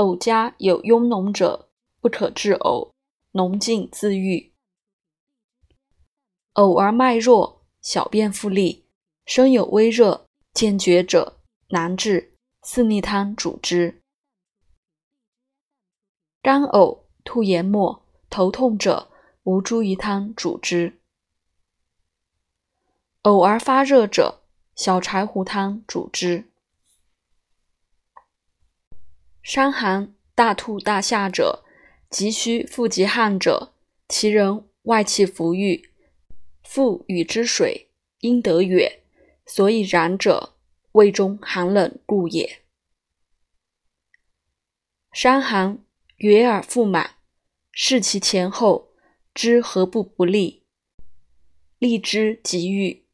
偶家有庸脓者，不可治偶，脓尽自愈。偶而脉弱，小便复利，身有微热，见厥者，难治，四逆汤主之。干呕、吐言沫、头痛者，吴茱萸汤主之。偶而发热者，小柴胡汤主之。伤寒、大吐大下者，急需腹极汗者，其人外气浮郁，腹与之水应得远，所以然者，胃中寒冷故也。伤寒，哕而腹满，视其前后，知何不不利，利之即愈。